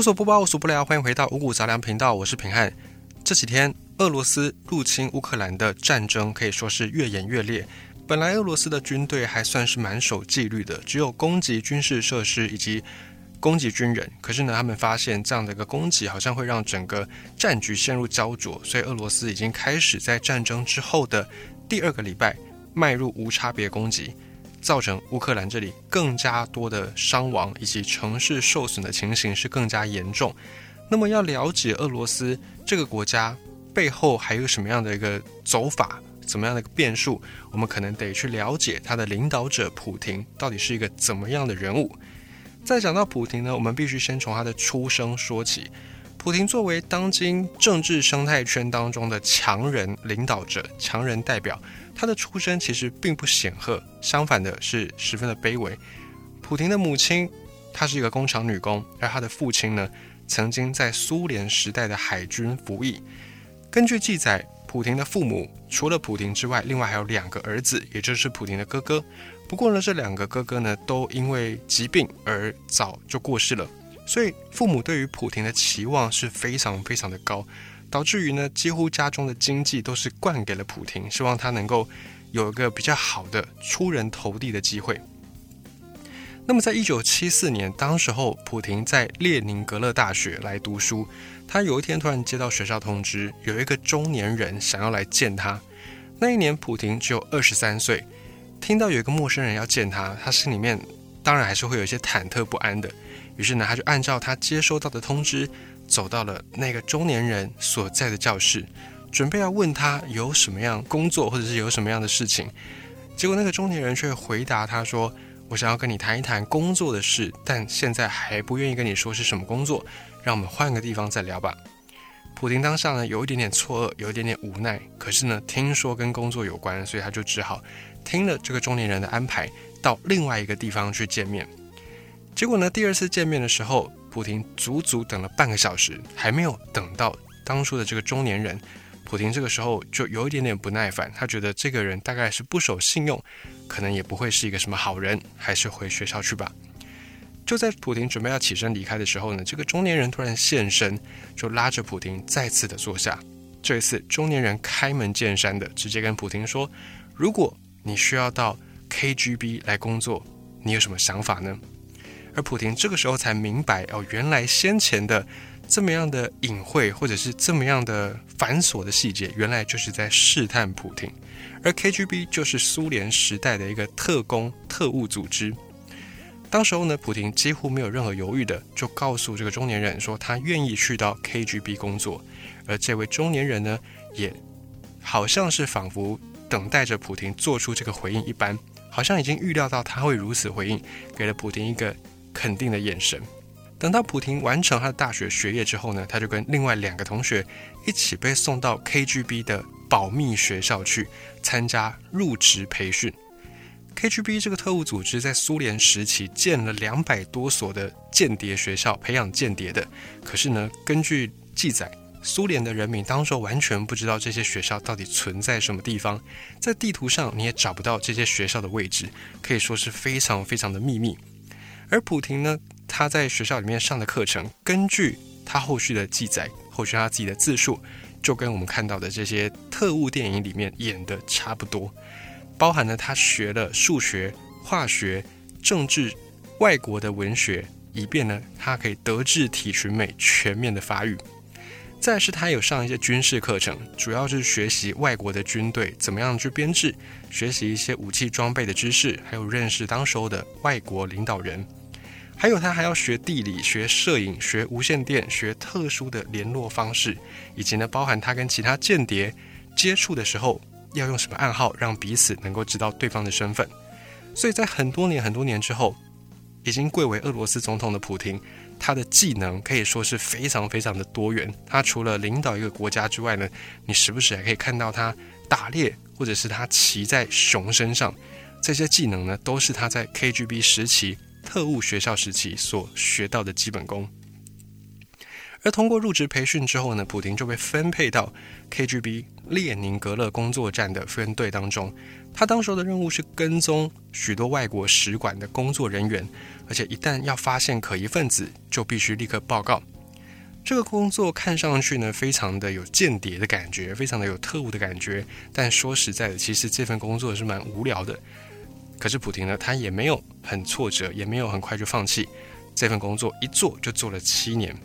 无所不包，无所不聊，欢迎回到五谷杂粮频道，我是平汉。这几天，俄罗斯入侵乌克兰的战争可以说是越演越烈。本来俄罗斯的军队还算是蛮守纪律的，只有攻击军事设施以及攻击军人。可是呢，他们发现这样的一个攻击好像会让整个战局陷入焦灼，所以俄罗斯已经开始在战争之后的第二个礼拜迈入无差别攻击。造成乌克兰这里更加多的伤亡以及城市受损的情形是更加严重。那么要了解俄罗斯这个国家背后还有什么样的一个走法，怎么样的一个变数，我们可能得去了解他的领导者普廷到底是一个怎么样的人物。再讲到普廷呢，我们必须先从他的出生说起。普廷作为当今政治生态圈当中的强人领导者、强人代表。他的出身其实并不显赫，相反的是十分的卑微。普廷的母亲，她是一个工厂女工，而他的父亲呢，曾经在苏联时代的海军服役。根据记载，普廷的父母除了普廷之外，另外还有两个儿子，也就是普廷的哥哥。不过呢，这两个哥哥呢，都因为疾病而早就过世了，所以父母对于普廷的期望是非常非常的高。导致于呢，几乎家中的经济都是灌给了普廷，希望他能够有一个比较好的出人头地的机会。那么，在一九七四年，当时候普廷在列宁格勒大学来读书，他有一天突然接到学校通知，有一个中年人想要来见他。那一年，普廷只有二十三岁，听到有一个陌生人要见他，他心里面当然还是会有一些忐忑不安的。于是呢，他就按照他接收到的通知。走到了那个中年人所在的教室，准备要问他有什么样工作或者是有什么样的事情，结果那个中年人却回答他说：“我想要跟你谈一谈工作的事，但现在还不愿意跟你说是什么工作，让我们换个地方再聊吧。”普丁当下呢有一点点错愕，有一点点无奈，可是呢听说跟工作有关，所以他就只好听了这个中年人的安排，到另外一个地方去见面。结果呢第二次见面的时候。普廷足足等了半个小时，还没有等到当初的这个中年人。普廷这个时候就有一点点不耐烦，他觉得这个人大概是不守信用，可能也不会是一个什么好人，还是回学校去吧。就在普廷准备要起身离开的时候呢，这个中年人突然现身，就拉着普廷再次的坐下。这一次，中年人开门见山的直接跟普廷说：“如果你需要到 KGB 来工作，你有什么想法呢？”而普廷这个时候才明白哦，原来先前的这么样的隐晦，或者是这么样的繁琐的细节，原来就是在试探普廷。而 KGB 就是苏联时代的一个特工特务组织。当时候呢，普廷几乎没有任何犹豫的，就告诉这个中年人说，他愿意去到 KGB 工作。而这位中年人呢，也好像是仿佛等待着普廷做出这个回应一般，好像已经预料到他会如此回应，给了普廷一个。肯定的眼神。等到普廷完成他的大学学业之后呢，他就跟另外两个同学一起被送到 KGB 的保密学校去参加入职培训。KGB 这个特务组织在苏联时期建了两百多所的间谍学校，培养间谍的。可是呢，根据记载，苏联的人民当时完全不知道这些学校到底存在什么地方，在地图上你也找不到这些学校的位置，可以说是非常非常的秘密。而普廷呢，他在学校里面上的课程，根据他后续的记载，后续他自己的自述，就跟我们看到的这些特务电影里面演的差不多，包含了他学了数学、化学、政治、外国的文学，以便呢，他可以德智体群美全面的发育。再是，他有上一些军事课程，主要是学习外国的军队怎么样去编制，学习一些武器装备的知识，还有认识当时候的外国领导人。还有，他还要学地理、学摄影、学无线电、学特殊的联络方式，以及呢，包含他跟其他间谍接触的时候要用什么暗号，让彼此能够知道对方的身份。所以在很多年、很多年之后，已经贵为俄罗斯总统的普廷，他的技能可以说是非常非常的多元。他除了领导一个国家之外呢，你时不时还可以看到他打猎，或者是他骑在熊身上，这些技能呢，都是他在 KGB 时期。特务学校时期所学到的基本功，而通过入职培训之后呢，普廷就被分配到 KGB 列宁格勒工作站的分队当中。他当时的任务是跟踪许多外国使馆的工作人员，而且一旦要发现可疑分子，就必须立刻报告。这个工作看上去呢，非常的有间谍的感觉，非常的有特务的感觉。但说实在的，其实这份工作是蛮无聊的。可是普廷呢，他也没有很挫折，也没有很快就放弃这份工作，一做就做了七年。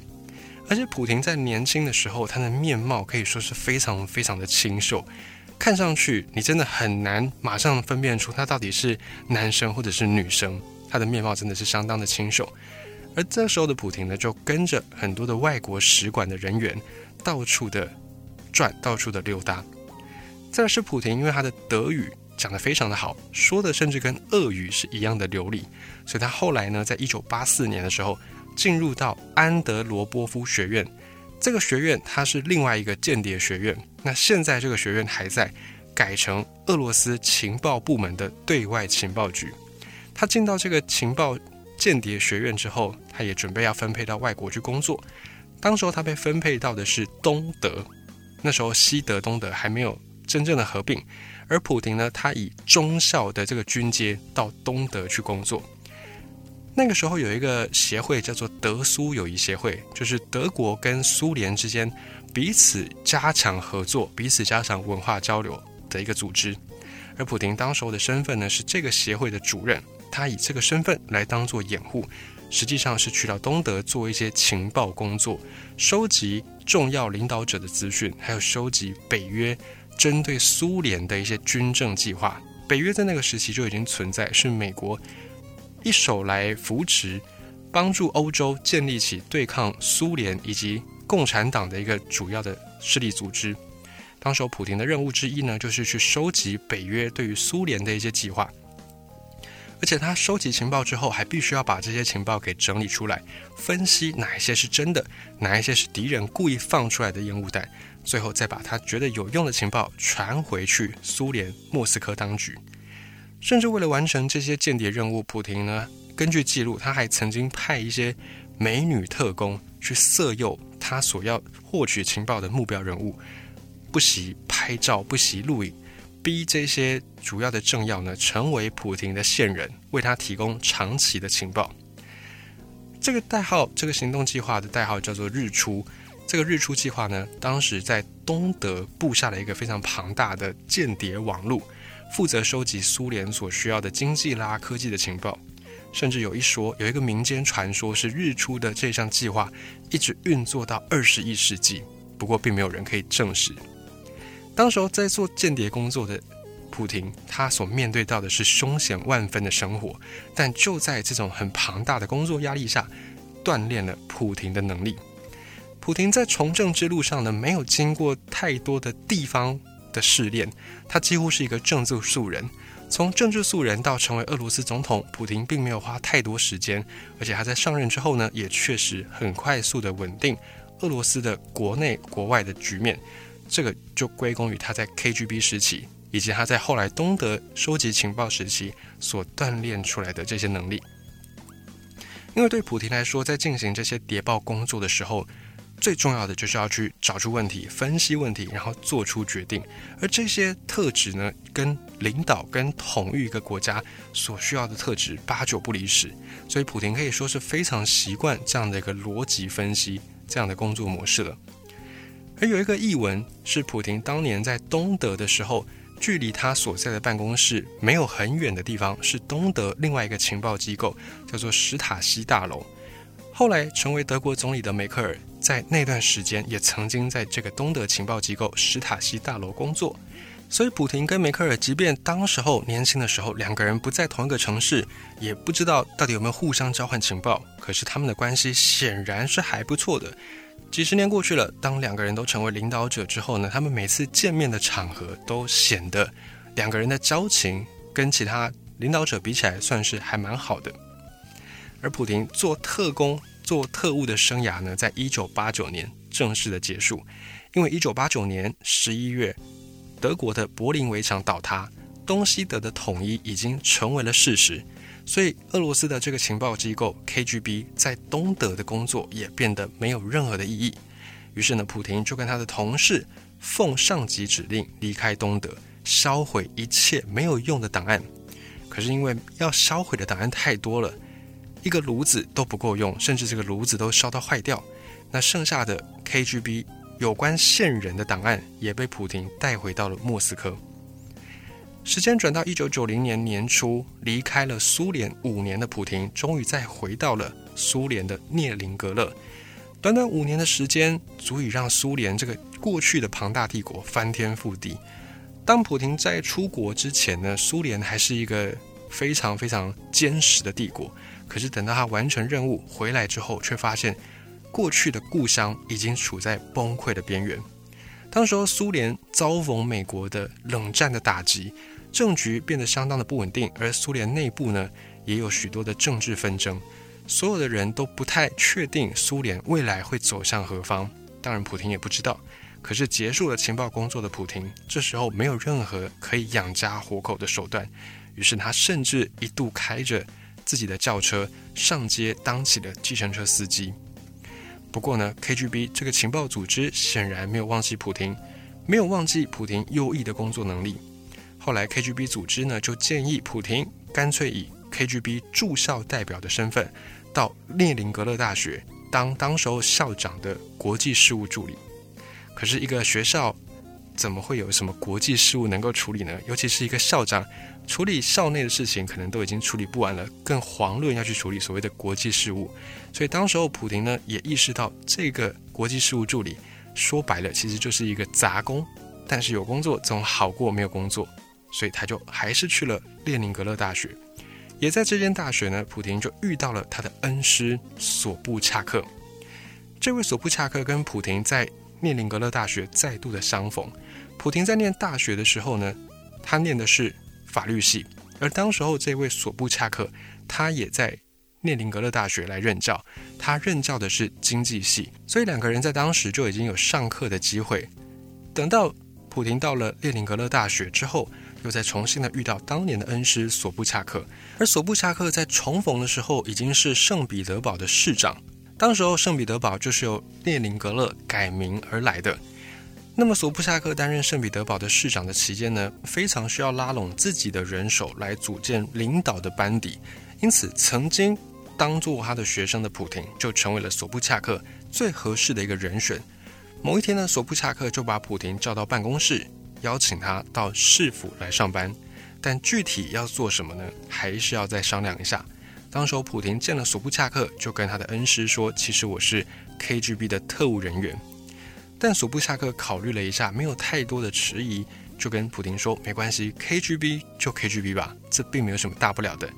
而且普廷在年轻的时候，他的面貌可以说是非常非常的清秀，看上去你真的很难马上分辨出他到底是男生或者是女生。他的面貌真的是相当的清秀。而这时候的普廷呢，就跟着很多的外国使馆的人员到处的转，到处的溜达。再是普廷，因为他的德语讲得非常的好，说的甚至跟俄语是一样的流利，所以他后来呢，在一九八四年的时候，进入到安德罗波夫学院。这个学院它是另外一个间谍学院，那现在这个学院还在，改成俄罗斯情报部门的对外情报局。他进到这个情报。间谍学院之后，他也准备要分配到外国去工作。当时候他被分配到的是东德，那时候西德、东德还没有真正的合并。而普廷呢，他以中校的这个军阶到东德去工作。那个时候有一个协会叫做德苏友谊协会，就是德国跟苏联之间彼此加强合作、彼此加强文化交流的一个组织。而普廷当时候的身份呢，是这个协会的主任。他以这个身份来当做掩护，实际上是去到东德做一些情报工作，收集重要领导者的资讯，还有收集北约针对苏联的一些军政计划。北约在那个时期就已经存在，是美国一手来扶持、帮助欧洲建立起对抗苏联以及共产党的一个主要的势力组织。当时普廷的任务之一呢，就是去收集北约对于苏联的一些计划。而且他收集情报之后，还必须要把这些情报给整理出来，分析哪一些是真的，哪一些是敌人故意放出来的烟雾弹，最后再把他觉得有用的情报传回去苏联莫斯科当局。甚至为了完成这些间谍任务，普廷呢，根据记录，他还曾经派一些美女特工去色诱他所要获取情报的目标人物，不惜拍照，不惜录影。逼这些主要的政要呢，成为普廷的线人，为他提供长期的情报。这个代号，这个行动计划的代号叫做“日出”。这个“日出”计划呢，当时在东德布下了一个非常庞大的间谍网络，负责收集苏联所需要的经济啦、科技的情报。甚至有一说，有一个民间传说是“日出”的这项计划一直运作到二十一世纪，不过并没有人可以证实。当时候在做间谍工作的普廷，他所面对到的是凶险万分的生活，但就在这种很庞大的工作压力下，锻炼了普廷的能力。普廷在从政之路上呢，没有经过太多的地方的试炼，他几乎是一个政治素人。从政治素人到成为俄罗斯总统，普廷并没有花太多时间，而且他在上任之后呢，也确实很快速的稳定俄罗斯的国内国外的局面。这个就归功于他在 KGB 时期，以及他在后来东德收集情报时期所锻炼出来的这些能力。因为对普廷来说，在进行这些谍报工作的时候，最重要的就是要去找出问题、分析问题，然后做出决定。而这些特质呢，跟领导、跟统御一个国家所需要的特质八九不离十。所以，普廷可以说是非常习惯这样的一个逻辑分析这样的工作模式了。而有一个译文是普廷当年在东德的时候，距离他所在的办公室没有很远的地方，是东德另外一个情报机构，叫做史塔西大楼。后来成为德国总理的梅克尔，在那段时间也曾经在这个东德情报机构史塔西大楼工作。所以普廷跟梅克尔，即便当时候年轻的时候两个人不在同一个城市，也不知道到底有没有互相交换情报，可是他们的关系显然是还不错的。几十年过去了，当两个人都成为领导者之后呢，他们每次见面的场合都显得两个人的交情跟其他领导者比起来算是还蛮好的。而普廷做特工、做特务的生涯呢，在一九八九年正式的结束，因为一九八九年十一月，德国的柏林围墙倒塌，东西德的统一已经成为了事实。所以俄罗斯的这个情报机构 KGB 在东德的工作也变得没有任何的意义。于是呢，普廷就跟他的同事奉上级指令离开东德，销毁一切没有用的档案。可是因为要销毁的档案太多了，一个炉子都不够用，甚至这个炉子都烧到坏掉。那剩下的 KGB 有关线人的档案也被普廷带回到了莫斯科。时间转到一九九零年年初，离开了苏联五年的普廷，终于再回到了苏联的涅林格勒。短短五年的时间，足以让苏联这个过去的庞大帝国翻天覆地。当普廷在出国之前呢，苏联还是一个非常非常坚实的帝国。可是等到他完成任务回来之后，却发现过去的故乡已经处在崩溃的边缘。当时候，苏联遭逢美国的冷战的打击。政局变得相当的不稳定，而苏联内部呢也有许多的政治纷争，所有的人都不太确定苏联未来会走向何方。当然，普廷也不知道。可是结束了情报工作的普廷，这时候没有任何可以养家活口的手段，于是他甚至一度开着自己的轿车上街当起了计程车司机。不过呢，KGB 这个情报组织显然没有忘记普廷，没有忘记普廷优异的工作能力。后来，KGB 组织呢就建议普廷干脆以 KGB 驻校代表的身份，到列宁格勒大学当当时候校长的国际事务助理。可是，一个学校怎么会有什么国际事务能够处理呢？尤其是一个校长处理校内的事情，可能都已经处理不完了，更遑论要去处理所谓的国际事务。所以，当时候普廷呢也意识到，这个国际事务助理说白了其实就是一个杂工，但是有工作总好过没有工作。所以他就还是去了列宁格勒大学，也在这间大学呢，普廷就遇到了他的恩师索布恰克。这位索布恰克跟普廷在列宁格勒大学再度的相逢。普廷在念大学的时候呢，他念的是法律系，而当时候这位索布恰克他也在列宁格勒大学来任教，他任教的是经济系，所以两个人在当时就已经有上课的机会。等到普廷到了列宁格勒大学之后，又在重新的遇到当年的恩师索布恰克，而索布恰克在重逢的时候已经是圣彼得堡的市长。当时候圣彼得堡就是由列宁格勒改名而来的。那么索布恰克担任圣彼得堡的市长的期间呢，非常需要拉拢自己的人手来组建领导的班底，因此曾经当做他的学生的普廷就成为了索布恰克最合适的一个人选。某一天呢，索布恰克就把普廷叫到办公室。邀请他到市府来上班，但具体要做什么呢？还是要再商量一下。当时普廷见了索布恰克，就跟他的恩师说：“其实我是 KGB 的特务人员。”但索布恰克考虑了一下，没有太多的迟疑，就跟普廷说：“没关系，KGB 就 KGB 吧，这并没有什么大不了的。”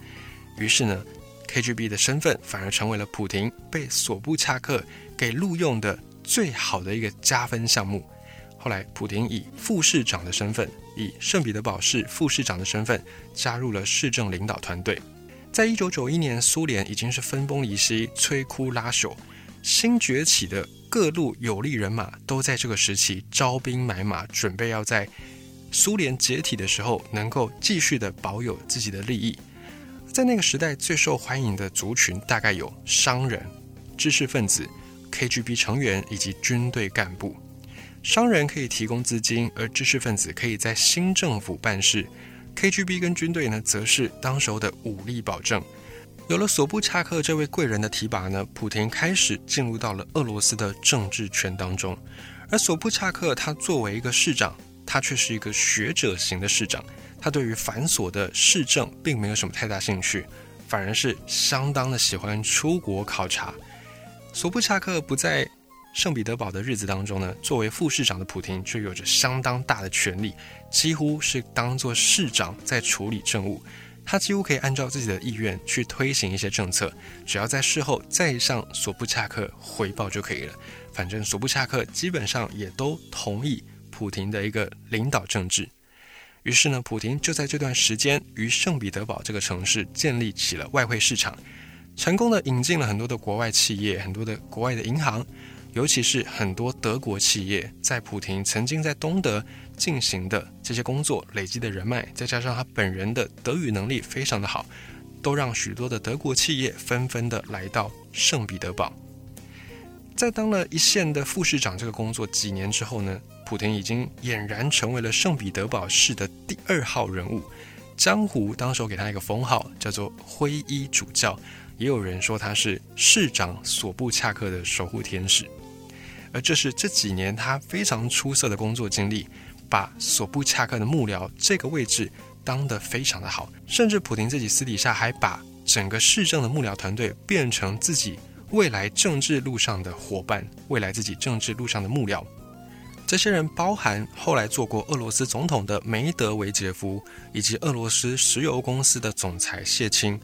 于是呢，KGB 的身份反而成为了普廷被索布恰克给录用的最好的一个加分项目。后来，普廷以副市长的身份，以圣彼得堡市副市长的身份加入了市政领导团队。在一九九一年，苏联已经是分崩离析、摧枯拉朽，新崛起的各路有力人马都在这个时期招兵买马，准备要在苏联解体的时候能够继续的保有自己的利益。在那个时代，最受欢迎的族群大概有商人、知识分子、KGB 成员以及军队干部。商人可以提供资金，而知识分子可以在新政府办事。KGB 跟军队呢，则是当时候的武力保证。有了索布恰克这位贵人的提拔呢，普廷开始进入到了俄罗斯的政治圈当中。而索布恰克他作为一个市长，他却是一个学者型的市长，他对于繁琐的市政并没有什么太大兴趣，反而是相当的喜欢出国考察。索布恰克不在。圣彼得堡的日子当中呢，作为副市长的普廷却有着相当大的权力，几乎是当做市长在处理政务。他几乎可以按照自己的意愿去推行一些政策，只要在事后再向索布恰克回报就可以了。反正索布恰克基本上也都同意普廷的一个领导政治。于是呢，普廷就在这段时间于圣彼得堡这个城市建立起了外汇市场，成功的引进了很多的国外企业，很多的国外的银行。尤其是很多德国企业在普廷曾经在东德进行的这些工作累积的人脉，再加上他本人的德语能力非常的好，都让许多的德国企业纷纷的来到圣彼得堡。在当了一线的副市长这个工作几年之后呢，普廷已经俨然成为了圣彼得堡市的第二号人物。江湖当时给他一个封号，叫做“灰衣主教”，也有人说他是市长索布恰克的守护天使。而这是这几年他非常出色的工作经历。把索布恰克的幕僚这个位置当得非常的好，甚至普廷自己私底下还把整个市政的幕僚团队变成自己未来政治路上的伙伴，未来自己政治路上的幕僚。这些人包含后来做过俄罗斯总统的梅德韦杰夫，以及俄罗斯石油公司的总裁谢钦，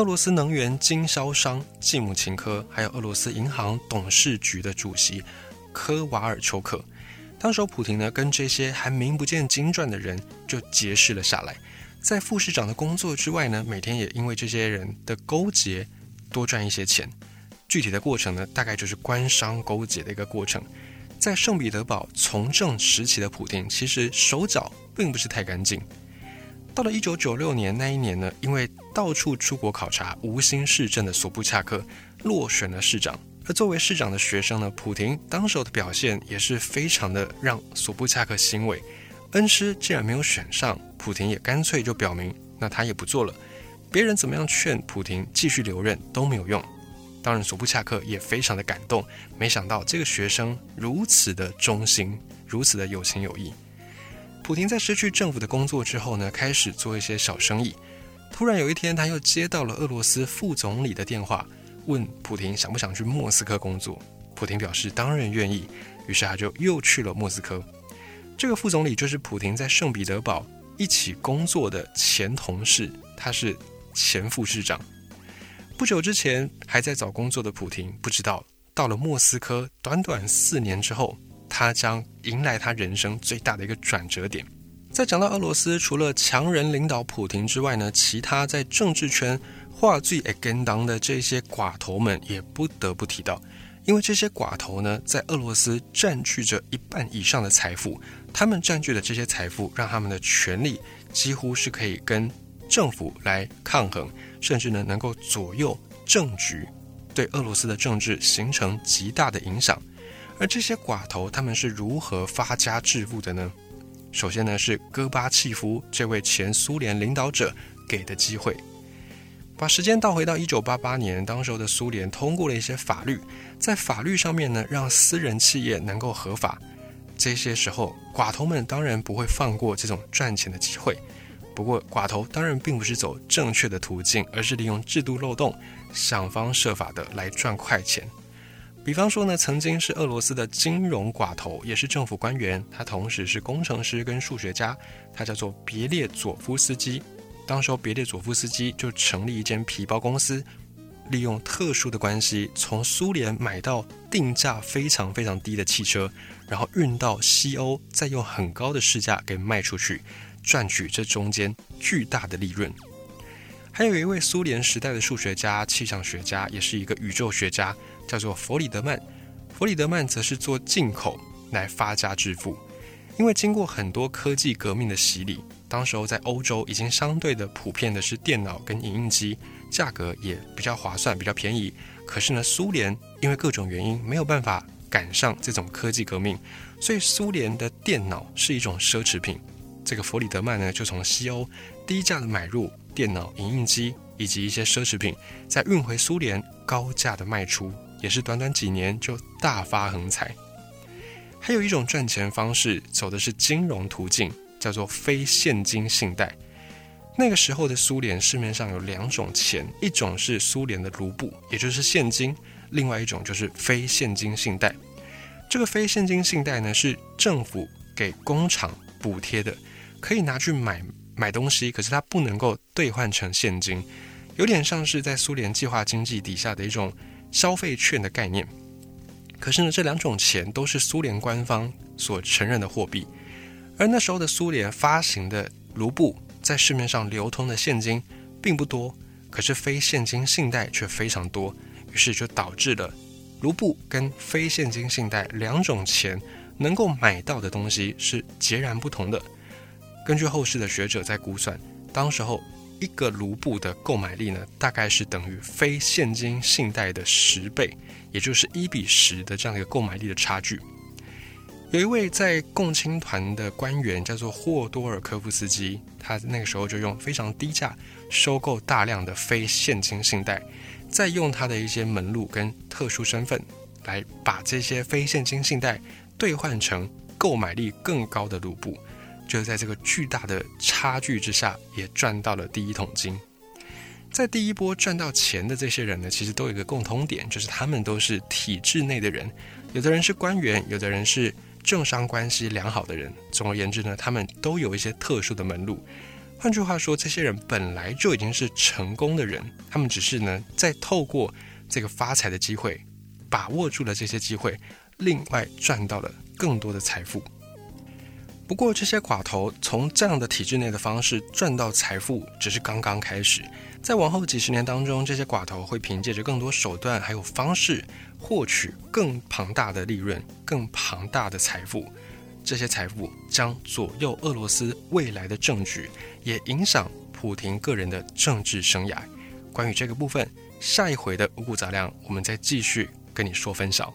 俄罗斯能源经销商季姆琴科，还有俄罗斯银行董事局的主席科瓦尔丘克。当时普廷呢，跟这些还名不见经传的人就结识了下来。在副市长的工作之外呢，每天也因为这些人的勾结多赚一些钱。具体的过程呢，大概就是官商勾结的一个过程。在圣彼得堡从政时期的普廷，其实手脚并不是太干净。到了一九九六年那一年呢，因为到处出国考察、无心市政的索布恰克落选了市长。而作为市长的学生呢，普廷当时的表现也是非常的让索布恰克欣慰。恩师既然没有选上，普廷也干脆就表明，那他也不做了。别人怎么样劝普廷继续留任都没有用。当然，索布恰克也非常的感动，没想到这个学生如此的忠心，如此的有情有义。普廷在失去政府的工作之后呢，开始做一些小生意。突然有一天，他又接到了俄罗斯副总理的电话。问普廷想不想去莫斯科工作？普廷表示当然愿意，于是他就又去了莫斯科。这个副总理就是普廷在圣彼得堡一起工作的前同事，他是前副市长。不久之前还在找工作的普廷，不知道到了莫斯科，短短四年之后，他将迎来他人生最大的一个转折点。在讲到俄罗斯，除了强人领导普廷之外呢，其他在政治圈。话最爱跟当的这些寡头们也不得不提到，因为这些寡头呢，在俄罗斯占据着一半以上的财富，他们占据的这些财富，让他们的权力几乎是可以跟政府来抗衡，甚至呢能够左右政局，对俄罗斯的政治形成极大的影响。而这些寡头他们是如何发家致富的呢？首先呢是戈巴契夫这位前苏联领导者给的机会。把时间倒回到一九八八年，当时候的苏联通过了一些法律，在法律上面呢，让私人企业能够合法。这些时候，寡头们当然不会放过这种赚钱的机会。不过，寡头当然并不是走正确的途径，而是利用制度漏洞，想方设法的来赚快钱。比方说呢，曾经是俄罗斯的金融寡头，也是政府官员，他同时是工程师跟数学家，他叫做别列佐夫斯基。当时候，别列佐夫斯基就成立一间皮包公司，利用特殊的关系，从苏联买到定价非常非常低的汽车，然后运到西欧，再用很高的市价给卖出去，赚取这中间巨大的利润。还有一位苏联时代的数学家、气象学家，也是一个宇宙学家，叫做弗里德曼。弗里德曼则是做进口来发家致富，因为经过很多科技革命的洗礼。当时候在欧洲已经相对的普遍的是电脑跟影印机，价格也比较划算，比较便宜。可是呢，苏联因为各种原因没有办法赶上这种科技革命，所以苏联的电脑是一种奢侈品。这个弗里德曼呢，就从西欧低价的买入电脑、影印机以及一些奢侈品，再运回苏联高价的卖出，也是短短几年就大发横财。还有一种赚钱方式，走的是金融途径。叫做非现金信贷。那个时候的苏联市面上有两种钱，一种是苏联的卢布，也就是现金；另外一种就是非现金信贷。这个非现金信贷呢，是政府给工厂补贴的，可以拿去买买东西，可是它不能够兑换成现金，有点像是在苏联计划经济底下的一种消费券的概念。可是呢，这两种钱都是苏联官方所承认的货币。而那时候的苏联发行的卢布，在市面上流通的现金并不多，可是非现金信贷却非常多，于是就导致了卢布跟非现金信贷两种钱能够买到的东西是截然不同的。根据后世的学者在估算，当时候一个卢布的购买力呢，大概是等于非现金信贷的十倍，也就是一比十的这样一个购买力的差距。有一位在共青团的官员叫做霍多尔科夫斯基，他那个时候就用非常低价收购大量的非现金信贷，再用他的一些门路跟特殊身份，来把这些非现金信贷兑换成购买力更高的卢布。就在这个巨大的差距之下，也赚到了第一桶金。在第一波赚到钱的这些人呢，其实都有一个共通点，就是他们都是体制内的人，有的人是官员，有的人是政商关系良好的人。总而言之呢，他们都有一些特殊的门路。换句话说，这些人本来就已经是成功的人，他们只是呢，在透过这个发财的机会，把握住了这些机会，另外赚到了更多的财富。不过，这些寡头从这样的体制内的方式赚到财富，只是刚刚开始。在往后几十年当中，这些寡头会凭借着更多手段还有方式，获取更庞大的利润、更庞大的财富。这些财富将左右俄罗斯未来的政局，也影响普廷个人的政治生涯。关于这个部分，下一回的五谷杂粮，我们再继续跟你说分享。